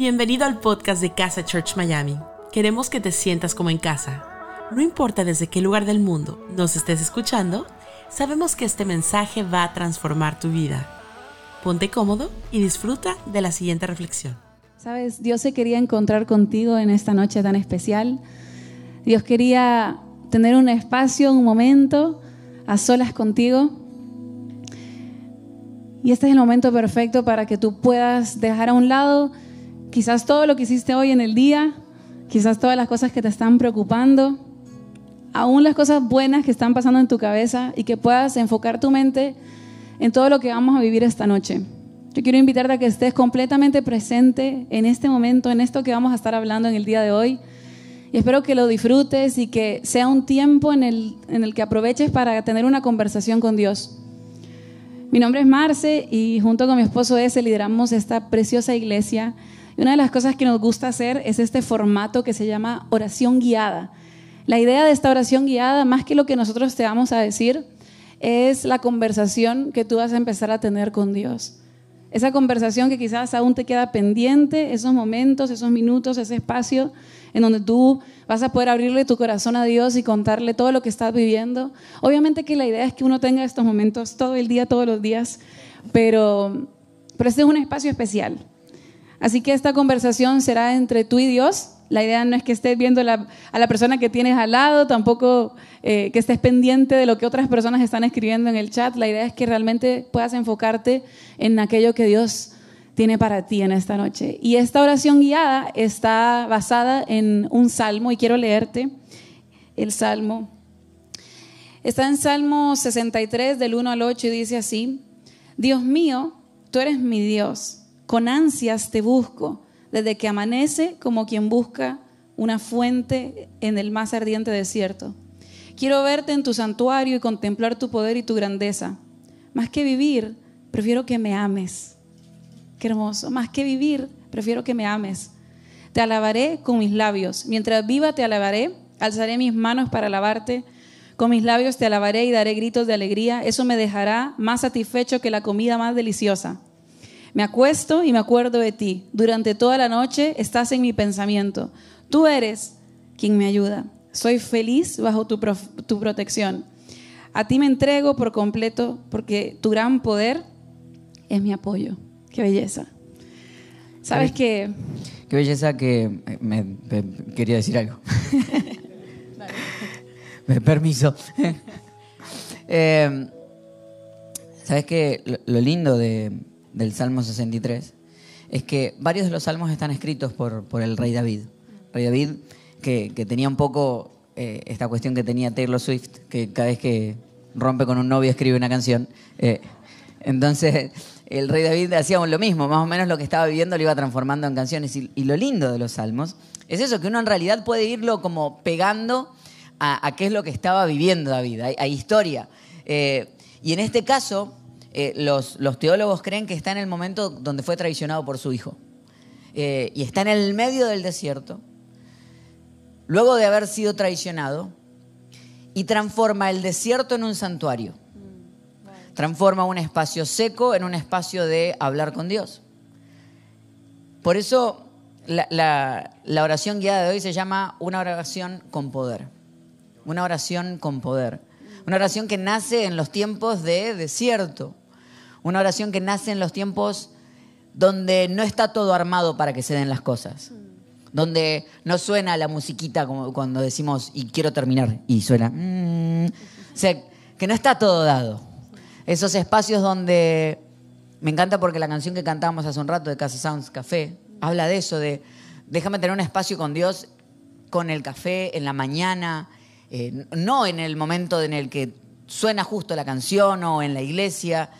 Bienvenido al podcast de Casa Church Miami. Queremos que te sientas como en casa. No importa desde qué lugar del mundo nos estés escuchando, sabemos que este mensaje va a transformar tu vida. Ponte cómodo y disfruta de la siguiente reflexión. Sabes, Dios se quería encontrar contigo en esta noche tan especial. Dios quería tener un espacio, un momento a solas contigo. Y este es el momento perfecto para que tú puedas dejar a un lado Quizás todo lo que hiciste hoy en el día, quizás todas las cosas que te están preocupando, aún las cosas buenas que están pasando en tu cabeza y que puedas enfocar tu mente en todo lo que vamos a vivir esta noche. Yo quiero invitarte a que estés completamente presente en este momento, en esto que vamos a estar hablando en el día de hoy. Y espero que lo disfrutes y que sea un tiempo en el, en el que aproveches para tener una conversación con Dios. Mi nombre es Marce y junto con mi esposo Ese lideramos esta preciosa iglesia una de las cosas que nos gusta hacer es este formato que se llama oración guiada. La idea de esta oración guiada, más que lo que nosotros te vamos a decir, es la conversación que tú vas a empezar a tener con Dios. Esa conversación que quizás aún te queda pendiente, esos momentos, esos minutos, ese espacio en donde tú vas a poder abrirle tu corazón a Dios y contarle todo lo que estás viviendo. Obviamente que la idea es que uno tenga estos momentos todo el día, todos los días, pero, pero este es un espacio especial. Así que esta conversación será entre tú y Dios. La idea no es que estés viendo a la persona que tienes al lado, tampoco eh, que estés pendiente de lo que otras personas están escribiendo en el chat. La idea es que realmente puedas enfocarte en aquello que Dios tiene para ti en esta noche. Y esta oración guiada está basada en un salmo y quiero leerte el salmo. Está en Salmo 63 del 1 al 8 y dice así, Dios mío, tú eres mi Dios con ansias te busco, desde que amanece como quien busca una fuente en el más ardiente desierto. Quiero verte en tu santuario y contemplar tu poder y tu grandeza. Más que vivir, prefiero que me ames. Qué hermoso. Más que vivir, prefiero que me ames. Te alabaré con mis labios. Mientras viva te alabaré. Alzaré mis manos para alabarte. Con mis labios te alabaré y daré gritos de alegría. Eso me dejará más satisfecho que la comida más deliciosa. Me acuesto y me acuerdo de ti. Durante toda la noche estás en mi pensamiento. Tú eres quien me ayuda. Soy feliz bajo tu, protección. A ti me entrego por completo porque tu gran poder es mi apoyo. Qué belleza. ¿Sabes qué? Qué belleza que me, quería decir algo. me permiso. Eh, ¿Sabes qué? lo lindo de, del Salmo 63 es que varios de los salmos están escritos por, por el rey David. Rey David que, tenía un poco eh, esta cuestión que tenía Taylor Swift, que cada vez que rompe con un novio escribe una canción. Eh, entonces, el rey David hacía lo mismo, más o menos lo que estaba viviendo lo iba transformando en canciones. Y, lo lindo de los salmos es eso, que uno en realidad puede irlo como pegando a, qué es lo que estaba viviendo David, hay, historia. Eh, y en este caso, eh, los, teólogos creen que está en el momento donde fue traicionado por su hijo. Eh, y está en el medio del desierto, luego de haber sido traicionado, y transforma el desierto en un santuario. Transforma un espacio seco en un espacio de hablar con Dios. Por eso la, la oración guiada de hoy se llama una oración con poder. Una oración con poder. Una oración que nace en los tiempos de desierto. Una oración que nace en los tiempos donde no está todo armado para que se den las cosas. Donde no suena la musiquita como cuando decimos y quiero terminar y suena. Mm". o sea, que no está todo dado. Esos espacios donde me encanta porque la canción que cantábamos hace un rato de Casa Sounds Café habla de eso, de déjame tener un espacio con Dios, con el café, en la mañana, eh, no en el momento en el que suena justo la canción o en la iglesia,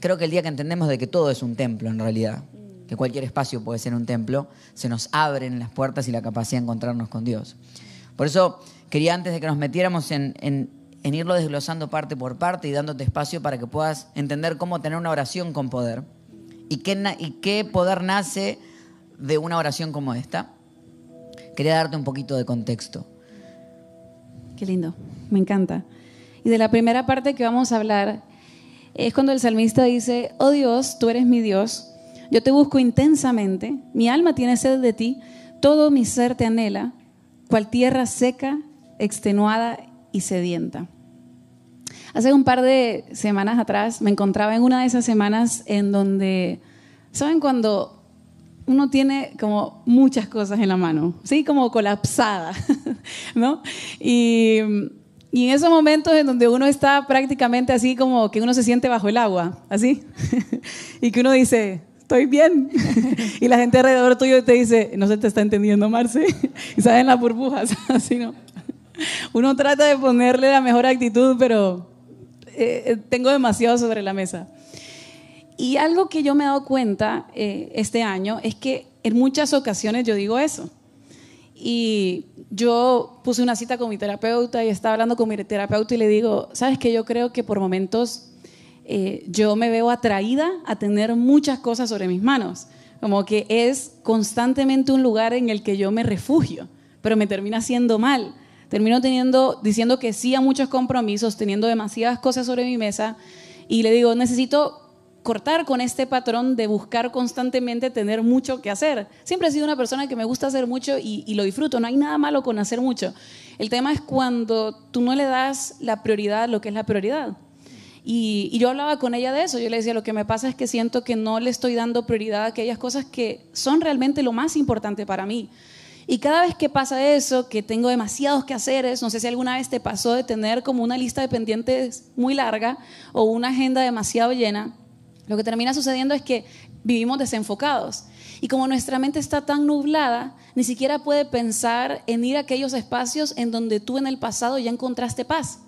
creo que el día que entendemos de que todo es un templo en realidad, que cualquier espacio puede ser un templo, se nos abren las puertas y la capacidad de encontrarnos con Dios. Por eso quería antes de que nos metiéramos en, irlo desglosando parte por parte y dándote espacio para que puedas entender cómo tener una oración con poder y qué, y qué poder nace de una oración como esta. Quería darte un poquito de contexto. Qué lindo, me encanta. Y de la primera parte que vamos a hablar es cuando el salmista dice, oh Dios, tú eres mi Dios, Yo te busco intensamente, mi alma tiene sed de ti, todo mi ser te anhela, cual tierra seca, extenuada y sedienta. Hace un par de semanas atrás me encontraba en una de esas semanas en donde, ¿saben cuando uno tiene como muchas cosas en la mano? Sí, como colapsada, ¿no? Y, y en esos momentos en donde uno está prácticamente así como que uno se siente bajo el agua, así, y que uno dice, estoy bien. y la gente alrededor tuyo te dice, no se te está entendiendo, Marce. y salen las burbujas, así no. Uno trata de ponerle la mejor actitud, pero eh, eh, tengo demasiado sobre la mesa. Y algo que yo me he dado cuenta eh, este año es que en muchas ocasiones yo digo eso. Y yo puse una cita con mi terapeuta y estaba hablando con mi terapeuta y le digo, sabes que yo creo que por momentos yo me veo atraída a tener muchas cosas sobre mis manos. Como que es constantemente un lugar en el que yo me refugio, pero me termina haciendo mal Termino teniendo, diciendo que sí a muchos compromisos, teniendo demasiadas cosas sobre mi mesa y le digo, necesito cortar con este patrón de buscar constantemente tener mucho que hacer. Siempre he sido una persona que me gusta hacer mucho y, lo disfruto, no hay nada malo con hacer mucho. El tema es cuando tú no le das la prioridad a lo que es la prioridad. Y, y, yo hablaba con ella de eso, yo le decía, lo que me pasa es que siento que no le estoy dando prioridad a aquellas cosas que son realmente lo más importante para mí. Y cada vez que pasa eso, que tengo demasiados quehaceres, no sé si alguna vez te pasó de tener como una lista de pendientes muy larga o una agenda demasiado llena, lo que termina sucediendo es que vivimos desenfocados. Y como nuestra mente está tan nublada, ni siquiera puede pensar en ir a aquellos espacios en donde tú en el pasado ya encontraste paz.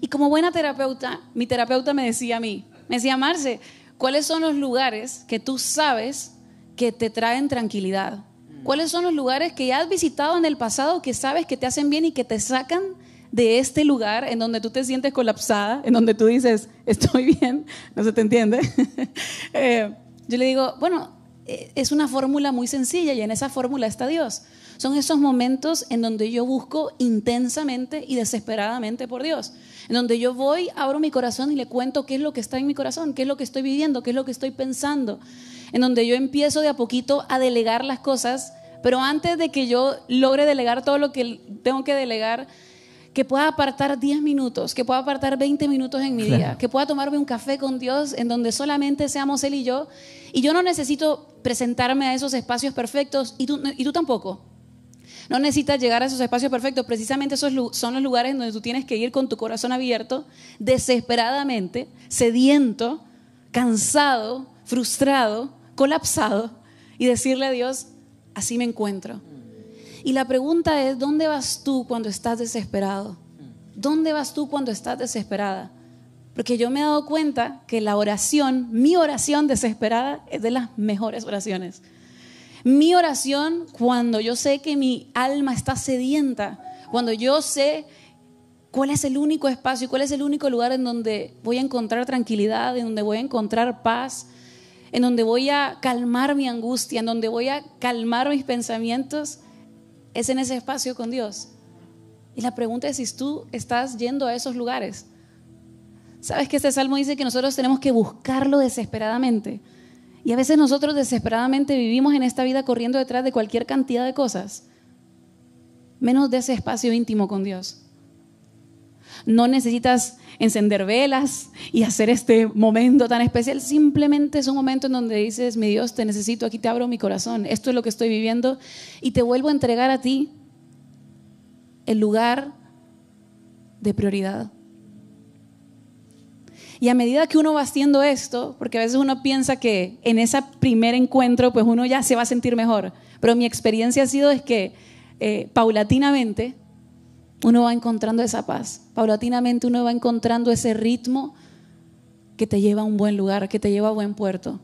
Y como buena terapeuta, mi terapeuta me decía a mí, me decía, Marce, ¿cuáles son los lugares que tú sabes que te traen tranquilidad? ¿Cuáles son los lugares que ya has visitado en el pasado que sabes que te hacen bien y que te sacan de este lugar en donde tú te sientes colapsada, en donde tú dices, estoy bien, no se te entiende? Eh, yo le digo, bueno, eh, es una fórmula muy sencilla y en esa fórmula está Dios. Son esos momentos en donde yo busco intensamente y desesperadamente por Dios. En donde yo voy, abro mi corazón y le cuento qué es lo que está en mi corazón, qué es lo que estoy viviendo, qué es lo que estoy pensando en donde yo empiezo de a poquito a delegar las cosas, pero antes de que yo logre delegar todo lo que tengo que delegar, que pueda apartar 10 minutos, que pueda apartar 20 minutos en mi día, que pueda tomarme un café con Dios en donde solamente seamos Él y yo. Y yo no necesito presentarme a esos espacios perfectos y tú, y tú tampoco. No necesitas llegar a esos espacios perfectos, precisamente esos son los lugares donde tú tienes que ir con tu corazón abierto, desesperadamente, sediento, cansado, frustrado, colapsado y decirle a Dios, así me encuentro. Y la pregunta es, ¿dónde vas tú cuando estás desesperado? ¿Dónde vas tú cuando estás desesperada? Porque yo me he dado cuenta que la oración, mi oración desesperada, es de las mejores oraciones. Mi oración cuando yo sé que mi alma está sedienta, cuando yo sé cuál es el único espacio y cuál es el único lugar en donde voy a encontrar tranquilidad, en donde voy a encontrar paz, en donde voy a calmar mi angustia, en donde voy a calmar mis pensamientos, es en ese espacio con Dios. Y la pregunta es si tú estás yendo a esos lugares. Sabes que este salmo dice que nosotros tenemos que buscarlo desesperadamente. Y a veces nosotros desesperadamente vivimos en esta vida corriendo detrás de cualquier cantidad de cosas, menos de ese espacio íntimo con Dios. No necesitas encender velas y hacer este momento tan especial. Simplemente es un momento en donde dices, mi Dios, te necesito, aquí te abro mi corazón, esto es lo que estoy viviendo y te vuelvo a entregar a ti el lugar de prioridad. Y a medida que uno va haciendo esto, porque a veces uno piensa que en ese primer encuentro, pues uno ya se va a sentir mejor, pero mi experiencia ha sido es que eh, paulatinamente uno va encontrando esa paz. Paulatinamente uno va encontrando ese ritmo que te lleva a un buen lugar, que te lleva a buen puerto.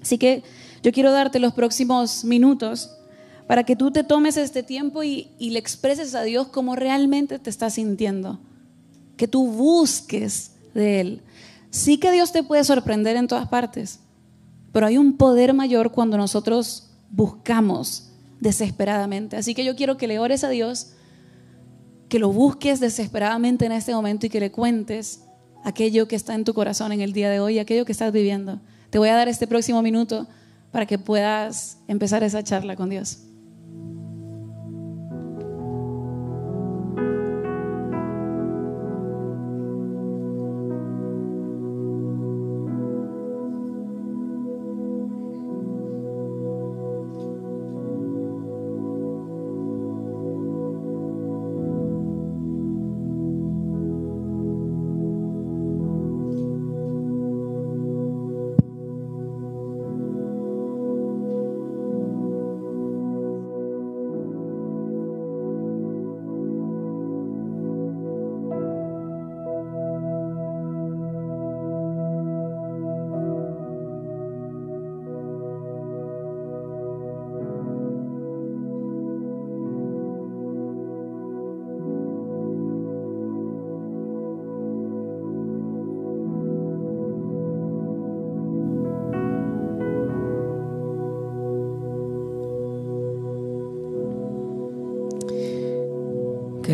Así que yo quiero darte los próximos minutos para que tú te tomes este tiempo y, le expreses a Dios cómo realmente te estás sintiendo. Que tú busques de Él. Sí que Dios te puede sorprender en todas partes, pero hay un poder mayor cuando nosotros buscamos desesperadamente. Así que yo quiero que le ores a Dios que lo busques desesperadamente en este momento y que le cuentes aquello que está en tu corazón en el día de hoy, aquello que estás viviendo. te voy a dar este próximo minuto para que puedas empezar esa charla con Dios.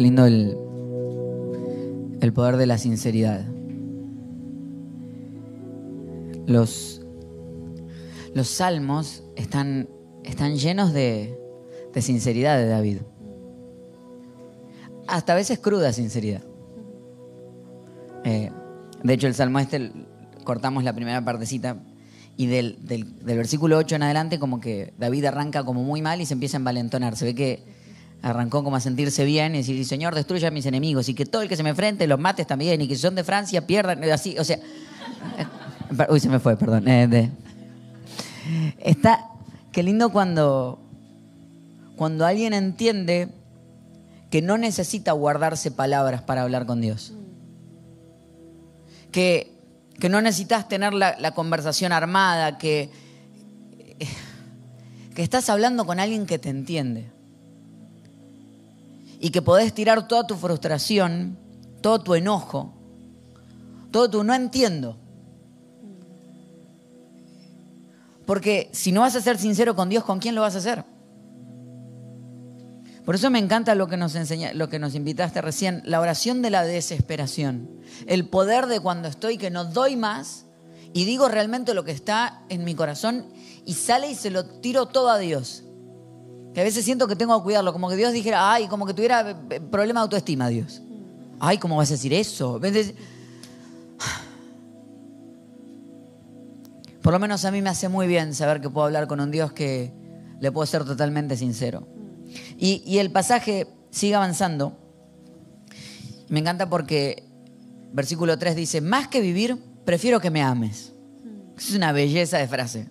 Lindo el, el poder de la sinceridad. Los, los salmos están, están llenos de, de sinceridad de David. Hasta a veces cruda sinceridad. Eh, de hecho, el salmo este, cortamos la primera partecita y del, del, del versículo 8 en adelante como que David arranca como muy mal y se empieza a envalentonar. Se ve que arrancó como a sentirse bien y decir, Señor, destruye a mis enemigos y que todo el que se me enfrente los mates también y que si son de Francia pierdan, así, o sea... Uy, se me fue, perdón. Eh, Está, qué lindo cuando, cuando alguien entiende que no necesita guardarse palabras para hablar con Dios. Que, que no necesitas tener la, la conversación armada, que, que estás hablando con alguien que te entiende y que podés tirar toda tu frustración, todo tu enojo, todo tu no entiendo. Porque si no vas a ser sincero con Dios, ¿con quién lo vas a hacer? Por eso me encanta lo que nos enseña, lo que nos invitaste recién, la oración de la desesperación, el poder de cuando estoy que no doy más y digo realmente lo que está en mi corazón y sale y se lo tiro todo a Dios. Que a veces siento que tengo que cuidarlo, como que Dios dijera, ay, como que tuviera eh, problema de autoestima, Dios. Ay, ¿cómo vas a decir eso? Por lo menos a mí me hace muy bien saber que puedo hablar con un Dios que le puedo ser totalmente sincero. Y, y el pasaje sigue avanzando. Me encanta porque versículo 3 dice, más que vivir, prefiero que me ames. Es una belleza de frase.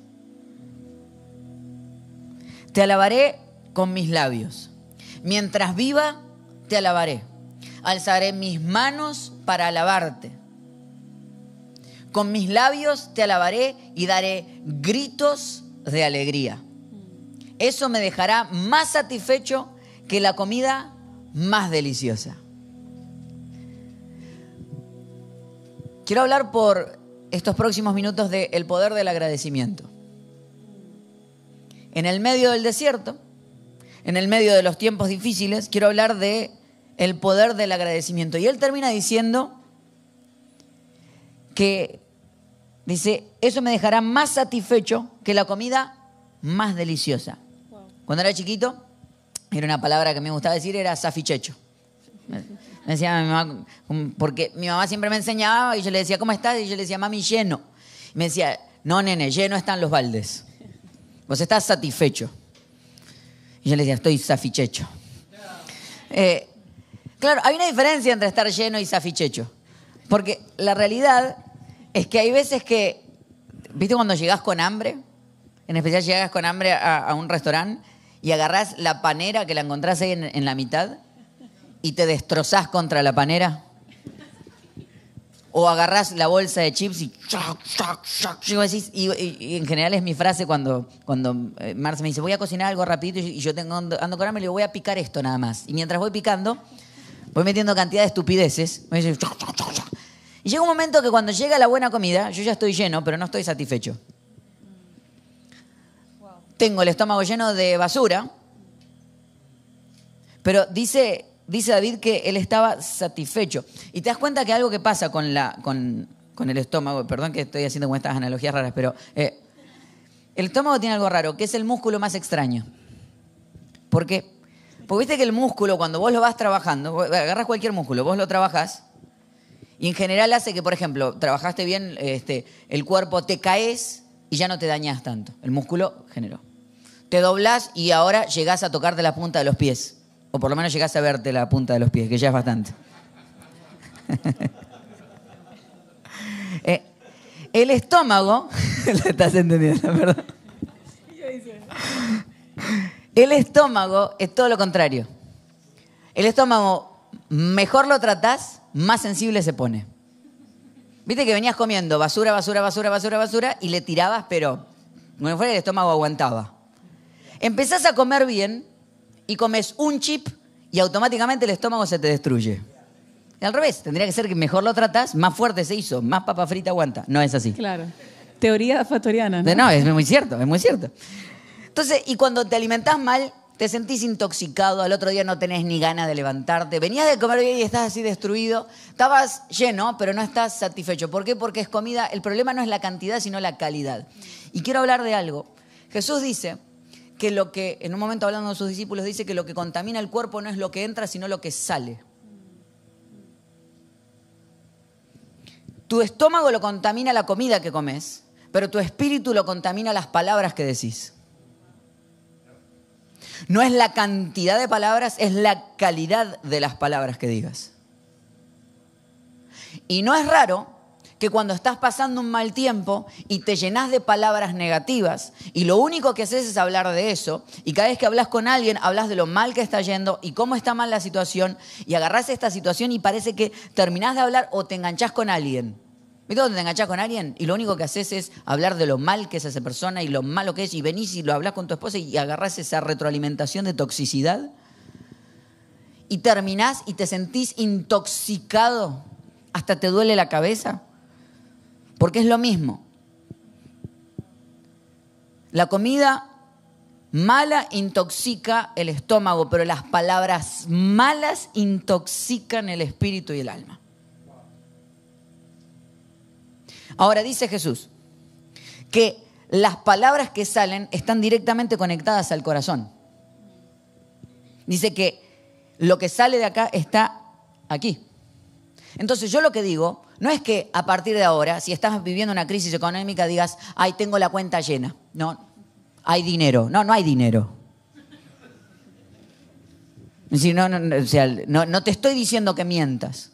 Te alabaré con mis labios. Mientras viva, te alabaré. Alzaré mis manos para alabarte. Con mis labios te alabaré y daré gritos de alegría. Eso me dejará más satisfecho que la comida más deliciosa. Quiero hablar por estos próximos minutos del poder del agradecimiento. En el medio del desierto, en el medio de los tiempos difíciles, quiero hablar de el poder del agradecimiento. Y él termina diciendo que dice, eso me dejará más satisfecho que la comida más deliciosa. Cuando era chiquito, era una palabra que me gustaba decir, era safichecho. Me decía mi mamá, porque mi mamá siempre me enseñaba y yo le decía, ¿cómo estás? Y yo le decía, mami, lleno. Y me decía, no, nene, lleno están los baldes. Vos estás satisfecho. Y yo le decía, estoy safichecho. Eh, claro, hay una diferencia entre estar lleno y safichecho. Porque la realidad es que hay veces que, ¿viste cuando llegás con hambre? En especial llegas con hambre a, un restaurante y agarrás la panera que la encontrás ahí en, en la mitad y te destrozás contra la panera. O agarrás la bolsa de chips y... y, decís- y- y- y en general es mi frase cuando, cuando eh, Marce me dice, voy a cocinar algo rapidito y yo tengo, ando, ando con hambre y le digo, voy a picar esto nada más. Y mientras voy picando, voy metiendo cantidad de estupideces. Me dice, chac, chac, chac, chac. Y llega un momento que cuando llega la buena comida, yo ya estoy lleno, pero no estoy satisfecho. Tengo el estómago lleno de basura, pero dice, dice David que él estaba satisfecho. Y te das cuenta que algo que pasa con, la, con, con el estómago, perdón que estoy haciendo como estas analogías raras, pero eh, el estómago tiene algo raro, que es el músculo más extraño. ¿Por qué? Porque viste que el músculo, cuando vos lo vas trabajando, agarras cualquier músculo, vos lo trabajas, y en general hace que, por ejemplo, trabajaste bien este, el cuerpo, te caes y ya no te dañas tanto. El músculo generó. Te doblás y ahora llegás a tocarte la punta de los pies. O por lo menos llegás a verte la punta de los pies, que ya es bastante. Eh, el estómago, lo estás entendiendo. El estómago es todo lo contrario. El estómago, mejor lo tratás, más sensible se pone. Viste que venías comiendo basura, basura, basura, basura, basura y le tirabas, pero bueno, fuera el estómago aguantaba. Empezás a comer bien y comes un chip y automáticamente el estómago se te destruye. Y al revés, tendría que ser que mejor lo tratas, más fuerte se hizo, más papa frita aguanta. No es así. Claro. Teoría fatoriana. ¿no? No, es muy cierto, es muy cierto. Entonces, y cuando te alimentás mal, te sentís intoxicado, al otro día no tenés ni ganas de levantarte, venías de comer bien y estás así destruido, estabas lleno, pero no estás satisfecho. ¿Por qué? Porque es comida, el problema no es la cantidad, sino la calidad. Y quiero hablar de algo. Jesús dice que lo que, en un momento hablando de sus discípulos, dice que lo que contamina el cuerpo no es lo que entra, sino lo que sale. Tu estómago lo contamina la comida que comes, pero tu espíritu lo contamina las palabras que decís. No es la cantidad de palabras, es la calidad de las palabras que digas. Y no es raro que cuando estás pasando un mal tiempo y te llenas de palabras negativas y lo único que haces es hablar de eso y cada vez que hablas con alguien hablas de lo mal que está yendo y cómo está mal la situación y agarras esta situación y parece que terminás de hablar o te enganchás con alguien. ¿Viste cuando te enganchás con alguien y lo único que haces es hablar de lo mal que es esa persona y lo malo que es y venís y lo hablas con tu esposa y agarrás esa retroalimentación de toxicidad? Y terminás y te sentís intoxicado hasta te duele la cabeza. Porque es lo mismo. La comida mala intoxica el estómago, pero las palabras malas intoxican el espíritu y el alma. Ahora dice Jesús que las palabras que salen están directamente conectadas al corazón. Dice que lo que sale de acá está aquí. Entonces yo lo que digo no es que a partir de ahora, si estás viviendo una crisis económica, digas, ay, tengo la cuenta llena. No, hay dinero. No, no hay dinero. no, no, o sea, no, te estoy diciendo que mientas.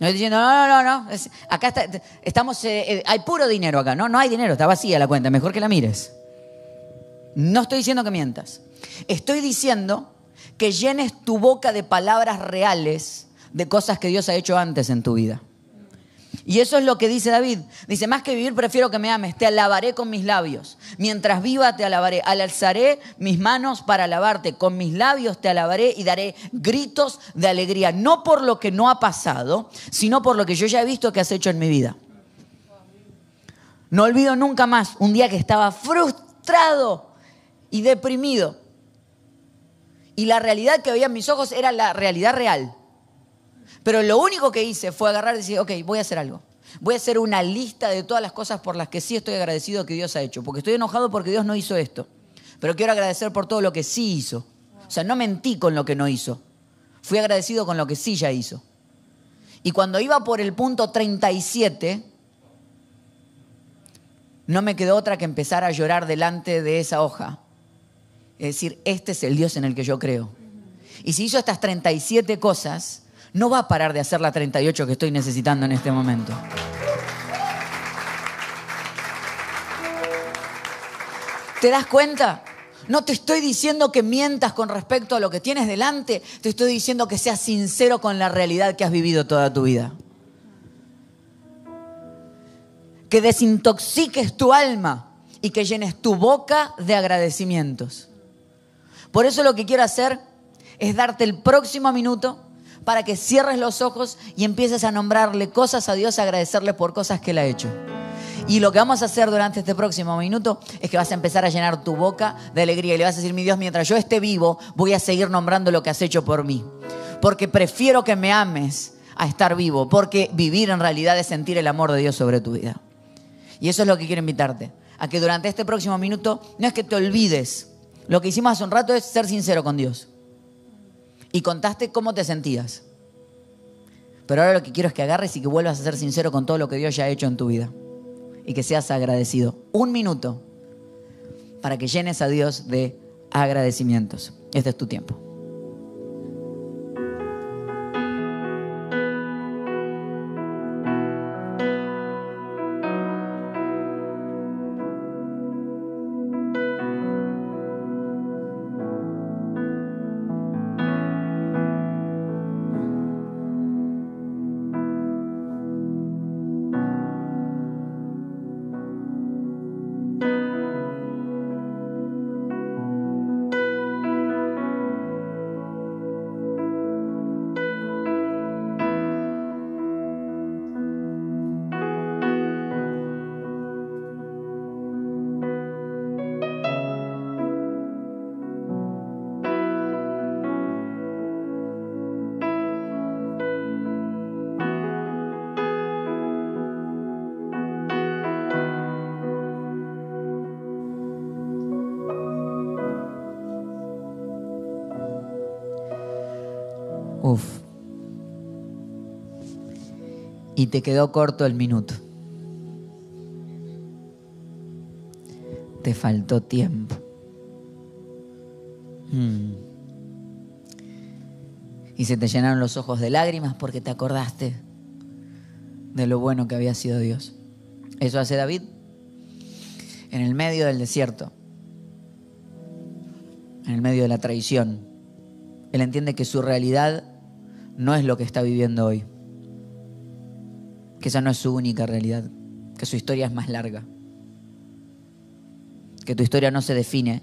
No estoy diciendo, no, no, no, no. acá está, estamos, eh, eh, hay puro dinero acá. No, no hay dinero, está vacía la cuenta, mejor que la mires. No estoy diciendo que mientas. Estoy diciendo que llenes tu boca de palabras reales de cosas que Dios ha hecho antes en tu vida. Y eso es lo que dice David. Dice, más que vivir prefiero que me ames, te alabaré con mis labios. Mientras viva te alabaré, alzaré mis manos para alabarte, con mis labios te alabaré y daré gritos de alegría, no por lo que no ha pasado, sino por lo que yo ya he visto que has hecho en mi vida. No olvido nunca más un día que estaba frustrado y deprimido. Y la realidad que veía en mis ojos era la realidad real. Pero lo único que hice fue agarrar y decir, ok, voy a hacer algo. Voy a hacer una lista de todas las cosas por las que sí estoy agradecido que Dios ha hecho. Porque estoy enojado porque Dios no hizo esto. Pero quiero agradecer por todo lo que sí hizo. O sea, no mentí con lo que no hizo. Fui agradecido con lo que sí ya hizo. Y cuando iba por el punto 37, no me quedó otra que empezar a llorar delante de esa hoja. Es decir, este es el Dios en el que yo creo. Y si hizo estas 37 cosas, no va a parar de hacer la 38 que estoy necesitando en este momento. ¿Te das cuenta? No te estoy diciendo que mientas con respecto a lo que tienes delante, te estoy diciendo que seas sincero con la realidad que has vivido toda tu vida. Que desintoxiques tu alma y que llenes tu boca de agradecimientos. Por eso lo que quiero hacer es darte el próximo minuto para que cierres los ojos y empieces a nombrarle cosas a Dios, a agradecerle por cosas que Él ha hecho. Y lo que vamos a hacer durante este próximo minuto es que vas a empezar a llenar tu boca de alegría y le vas a decir, mi Dios, mientras yo esté vivo, voy a seguir nombrando lo que has hecho por mí. Porque prefiero que me ames a estar vivo, porque vivir en realidad es sentir el amor de Dios sobre tu vida. Y eso es lo que quiero invitarte, a que durante este próximo minuto no es que te olvides, lo que hicimos hace un rato es ser sincero con Dios. Y contaste cómo te sentías. Pero ahora lo que quiero es que agarres y que vuelvas a ser sincero con todo lo que Dios ya ha hecho en tu vida. Y que seas agradecido. Un minuto para que llenes a Dios de agradecimientos. Este es tu tiempo. Y te quedó corto el minuto. Te faltó tiempo. Mm. Y se te llenaron los ojos de lágrimas porque te acordaste de lo bueno que había sido Dios. Eso hace David en el medio del desierto, en el medio de la traición. Él entiende que su realidad no es lo que está viviendo hoy. Que esa no es su única realidad. Que su historia es más larga. Que tu historia no se define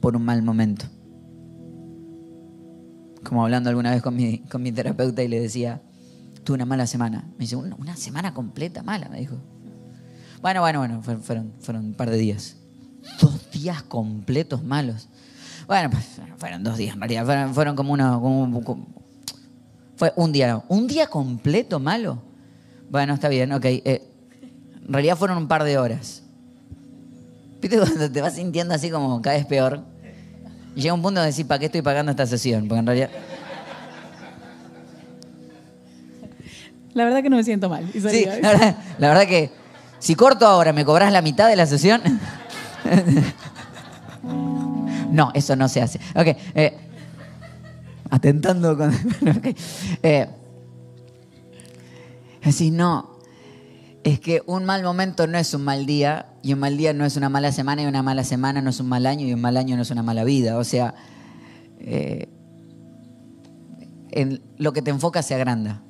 por un mal momento. Como hablando alguna vez con mi, con mi terapeuta y le decía, tuve una mala semana. Me dice, una, semana completa mala, me dijo. Bueno, bueno, bueno, fueron, fueron un par de días. Dos días completos malos. Bueno, pues fueron dos días realidad. Fueron, fueron como, una, fue un día, un día completo malo. Bueno, está bien, ok. Eh, en realidad fueron un par de horas. ¿Viste cuando te vas sintiendo así como cada vez peor? Y llega un punto de decir, ¿para qué estoy pagando esta sesión? Porque en realidad... La verdad que no me siento mal. Sí, la verdad, la verdad que si corto ahora, ¿me cobras la mitad de la sesión? no, eso no se hace. Ok. Eh, atentando con... eh, así, no, es que un mal momento no es un mal día y un mal día no es una mala semana y una mala semana no es un mal año y un mal año no es una mala vida. O sea, eh, en lo que te enfocas se agranda.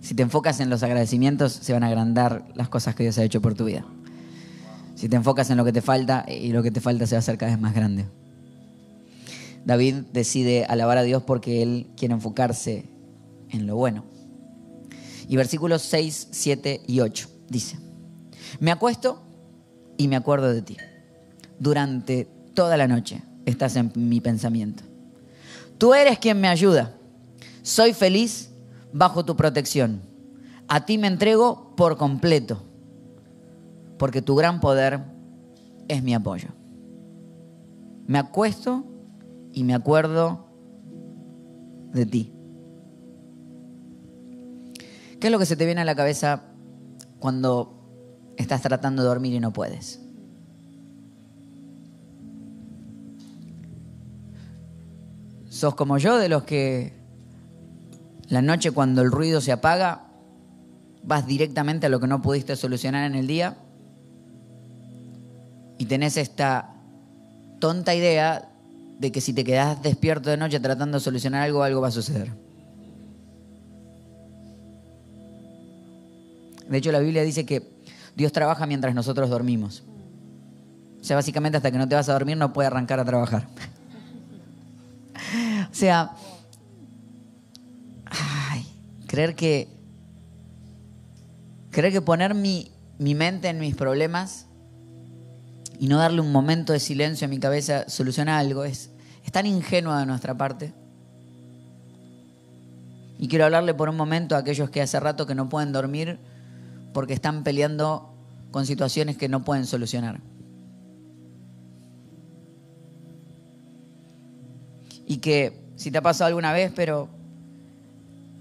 Si te enfocas en los agradecimientos, se van a agrandar las cosas que Dios ha hecho por tu vida. Si te enfocas en lo que te falta, y lo que te falta se va a hacer cada vez más grande. David decide alabar a Dios porque él quiere enfocarse en lo bueno. Y versículos 6, 7 y 8 dice, me acuesto y me acuerdo de ti. Durante toda la noche estás en mi pensamiento. Tú eres quien me ayuda. Soy feliz bajo tu protección. A ti me entrego por completo, porque tu gran poder es mi apoyo. Me acuesto y me acuerdo de ti. ¿Qué es lo que se te viene a la cabeza cuando estás tratando de dormir y no puedes? ¿Sos como yo de los que la noche cuando el ruido se apaga vas directamente a lo que no pudiste solucionar en el día? Y tenés esta tonta idea de que si te quedas despierto de noche tratando de solucionar algo, algo va a suceder. De hecho, la Biblia dice que Dios trabaja mientras nosotros dormimos. O sea, básicamente hasta que no te vas a dormir no puede arrancar a trabajar. o sea, ay, creer que creer que poner mi, mi mente en mis problemas y no darle un momento de silencio a mi cabeza soluciona algo es, es tan ingenua de nuestra parte. Y quiero hablarle por un momento a aquellos que hace rato que no pueden dormir porque están peleando con situaciones que no pueden solucionar. Y que si te ha pasado alguna vez, pero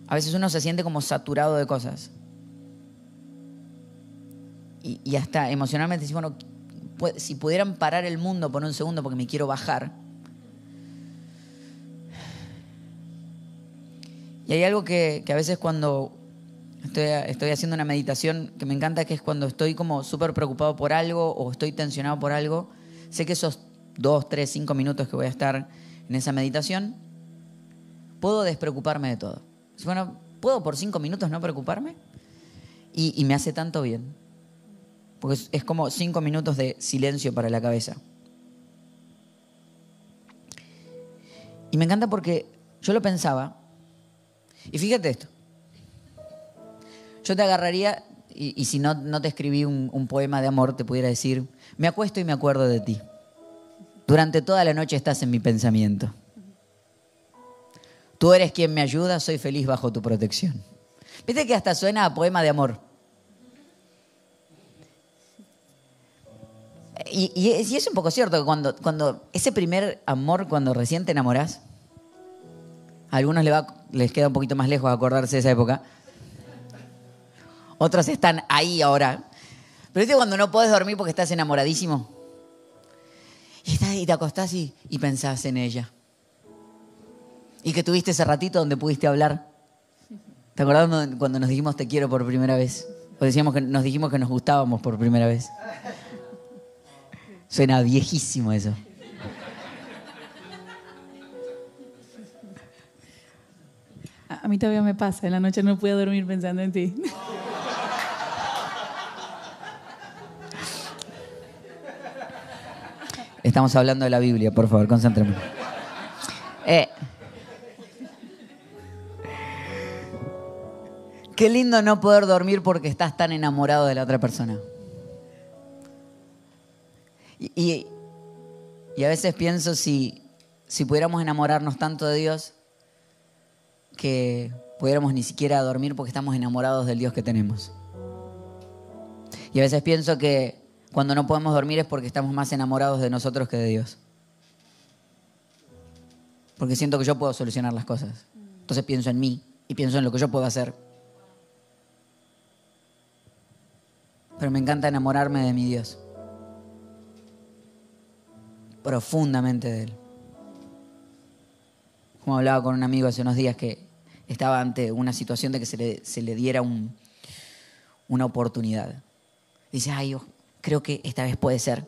a veces uno se siente como saturado de cosas. Y, hasta emocionalmente dice, bueno, si pudieran parar el mundo por un segundo porque me quiero bajar. Y hay algo que, que a veces cuando estoy, haciendo una meditación que me encanta, que es cuando estoy como súper preocupado por algo o estoy tensionado por algo, sé que esos dos, tres, cinco minutos que voy a estar en esa meditación, puedo despreocuparme de todo. Bueno, ¿puedo por cinco minutos no preocuparme? Y, y me hace tanto bien. Porque es, es como cinco minutos de silencio para la cabeza. Y me encanta porque yo lo pensaba, y fíjate esto, yo te agarraría, y, si no, no te escribí un, poema de amor, te pudiera decir, me acuesto y me acuerdo de ti. Durante toda la noche estás en mi pensamiento. Tú eres quien me ayuda, soy feliz bajo tu protección. Viste que hasta suena a poema de amor. Y, y es un poco cierto que cuando, cuando ese primer amor, cuando recién te enamorás, a algunos les, va, les queda un poquito más lejos acordarse de esa época. Otros están ahí ahora. Pero viste cuando no puedes dormir porque estás enamoradísimo. Y, estás, y te acostás y, y pensás en ella. Y que tuviste ese ratito donde pudiste hablar. ¿Te acordás cuando- nos dijimos te quiero por primera vez? O decíamos que nos dijimos que nos gustábamos por primera vez. Suena viejísimo eso. A mí todavía me pasa, en la noche no puedo dormir pensando en ti. Estamos hablando de la Biblia, por favor, concéntrame. Eh, qué lindo no poder dormir porque estás tan enamorado de la otra persona. Y, y- y a veces pienso si, si pudiéramos enamorarnos tanto de Dios que pudiéramos ni siquiera dormir porque estamos enamorados del Dios que tenemos. Y a veces pienso que cuando no podemos dormir es porque estamos más enamorados de nosotros que de Dios. Porque siento que yo puedo solucionar las cosas. Entonces pienso en mí y pienso en lo que yo puedo hacer. Pero me encanta enamorarme de mi Dios. Profundamente de Él. Como hablaba con un amigo hace unos días que estaba ante una situación de que se le, se le diera un- una oportunidad. Dice, ay, yo creo que esta vez puede ser.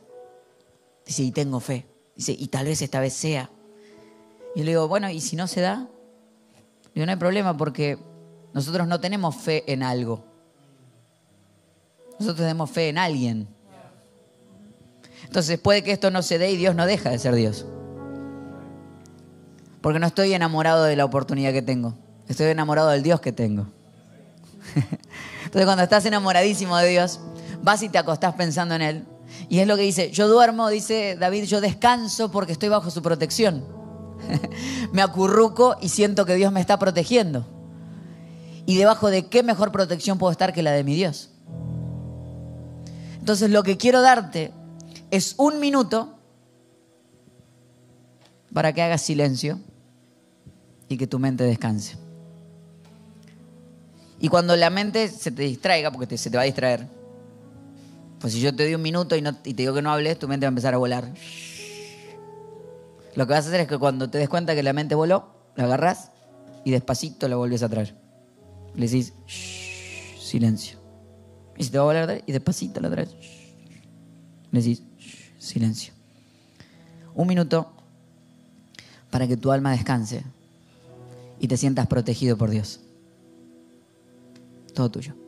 Dice, y tengo fe. Dice, y tal vez esta vez sea. Y yo le digo, bueno, ¿y si no se da? Le digo, no hay problema porque nosotros no tenemos fe en algo. Nosotros tenemos fe en alguien. Entonces puede que esto no se dé y Dios no deja de ser Dios. Porque no estoy enamorado de la oportunidad que tengo. Estoy enamorado del Dios que tengo. Entonces cuando estás enamoradísimo de Dios, vas y te acostás pensando en Él. Y es lo que dice, yo duermo, dice David, yo descanso porque estoy bajo su protección. me acurruco y siento que Dios me está protegiendo. ¿Y debajo de qué mejor protección puedo estar que la de mi Dios? Entonces lo que quiero darte es un minuto para que hagas silencio y que tu mente descanse. Y cuando la mente se te distraiga, porque se te va a distraer, pues si yo te doy un minuto y, te digo que no hables, tu mente va a empezar a volar. Lo que vas a hacer es que cuando te des cuenta que la mente voló, la agarras y despacito la vuelves a traer. Le decís, "Shh, silencio. Y se te va a volar vez, y despacito la traes. Le decís, "Shh, silencio. Un minuto para que tu alma descanse y te sientas protegido por Dios. Todo tuyo.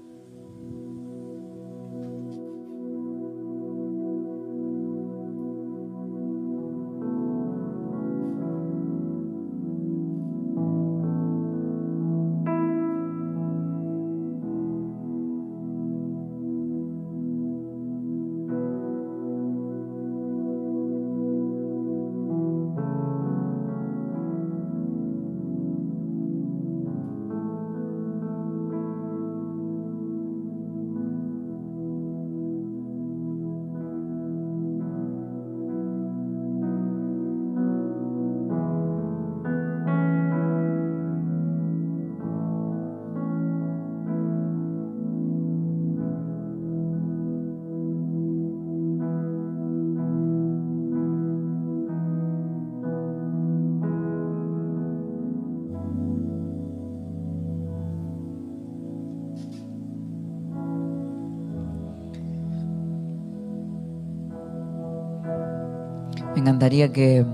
Encantaría que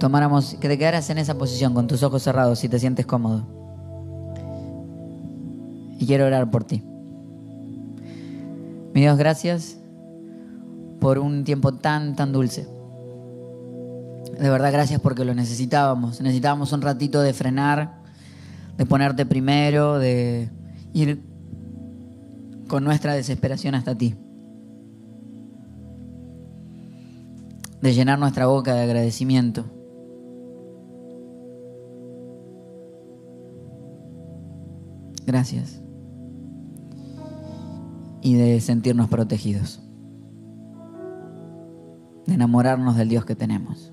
tomáramos, que te quedaras en esa posición con tus ojos cerrados si te sientes cómodo. Y quiero orar por ti. Mi Dios, gracias por un tiempo tan, tan dulce. De verdad, gracias porque lo necesitábamos. Necesitábamos un ratito de frenar, de ponerte primero, de ir con nuestra desesperación hasta ti. De llenar nuestra boca de agradecimiento. Gracias. Y de sentirnos protegidos. De enamorarnos del Dios que tenemos.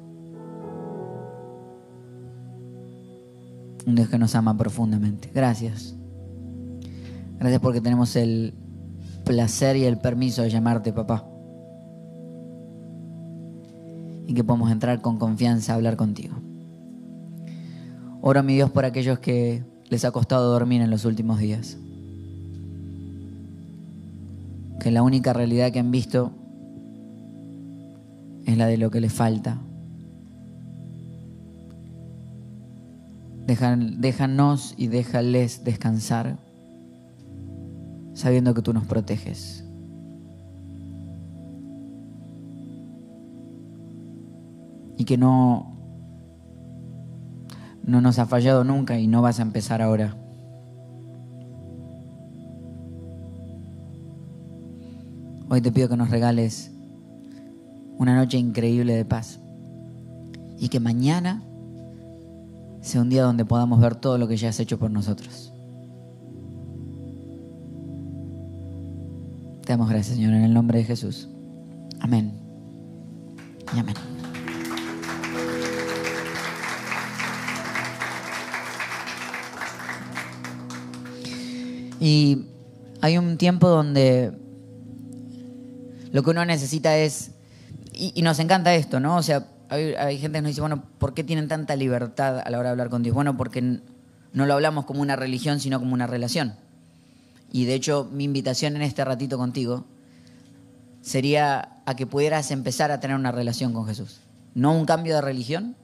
Un Dios que nos ama profundamente. Gracias. Gracias porque tenemos el placer y el permiso de llamarte papá. Que podemos entrar con confianza a hablar contigo. Oro, mi Dios, por aquellos que les ha costado dormir en los últimos días. Que la única realidad que han visto es la de lo que les falta. déjanos y déjales descansar sabiendo que tú nos proteges. Y que no, no nos ha fallado nunca y no vas a empezar ahora. Hoy te pido que nos regales una noche increíble de paz y que mañana sea un día donde podamos ver todo lo que ya has hecho por nosotros. Te damos gracias, Señor, en el nombre de Jesús. Amén. Y amén. Y hay un tiempo donde lo que uno necesita es, y, nos encanta esto, ¿no? O sea, hay, hay, gente que nos dice, bueno, ¿por qué tienen tanta libertad a la hora de hablar con Dios? Bueno, porque no lo hablamos como una religión, sino como una relación. Y de hecho, mi invitación en este ratito contigo sería a que pudieras empezar a tener una relación con Jesús. No un cambio de religión,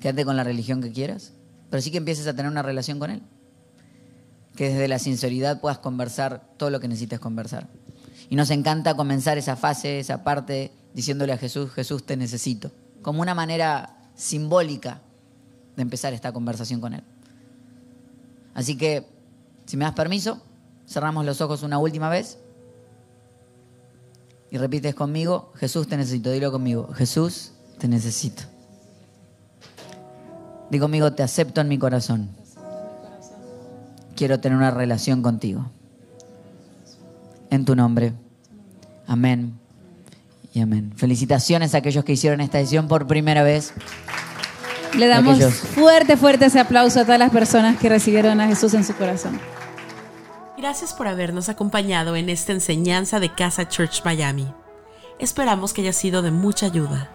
quédate con la religión que quieras, pero sí que empieces a tener una relación con Él. Que desde la sinceridad puedas conversar todo lo que necesites conversar. Y nos encanta comenzar esa fase, esa parte, diciéndole a Jesús, Jesús te necesito, como una manera simbólica de empezar esta conversación con Él. Así que, si me das permiso, Cerramos los ojos una última vez. Y repites conmigo, Jesús te necesito. Dilo conmigo, Jesús te necesito. Digo conmigo, te acepto en mi corazón. Quiero tener una relación contigo. En tu nombre. Amén. Y amén. Felicitaciones a aquellos que hicieron esta edición por primera vez. Le damos fuerte, fuerte ese aplauso a todas las personas que recibieron a Jesús en su corazón. Gracias por habernos acompañado en esta enseñanza de Casa Church Miami. Esperamos que haya sido de mucha ayuda.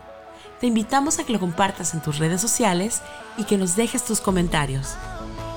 Te invitamos a que lo compartas en tus redes sociales y que nos dejes tus comentarios.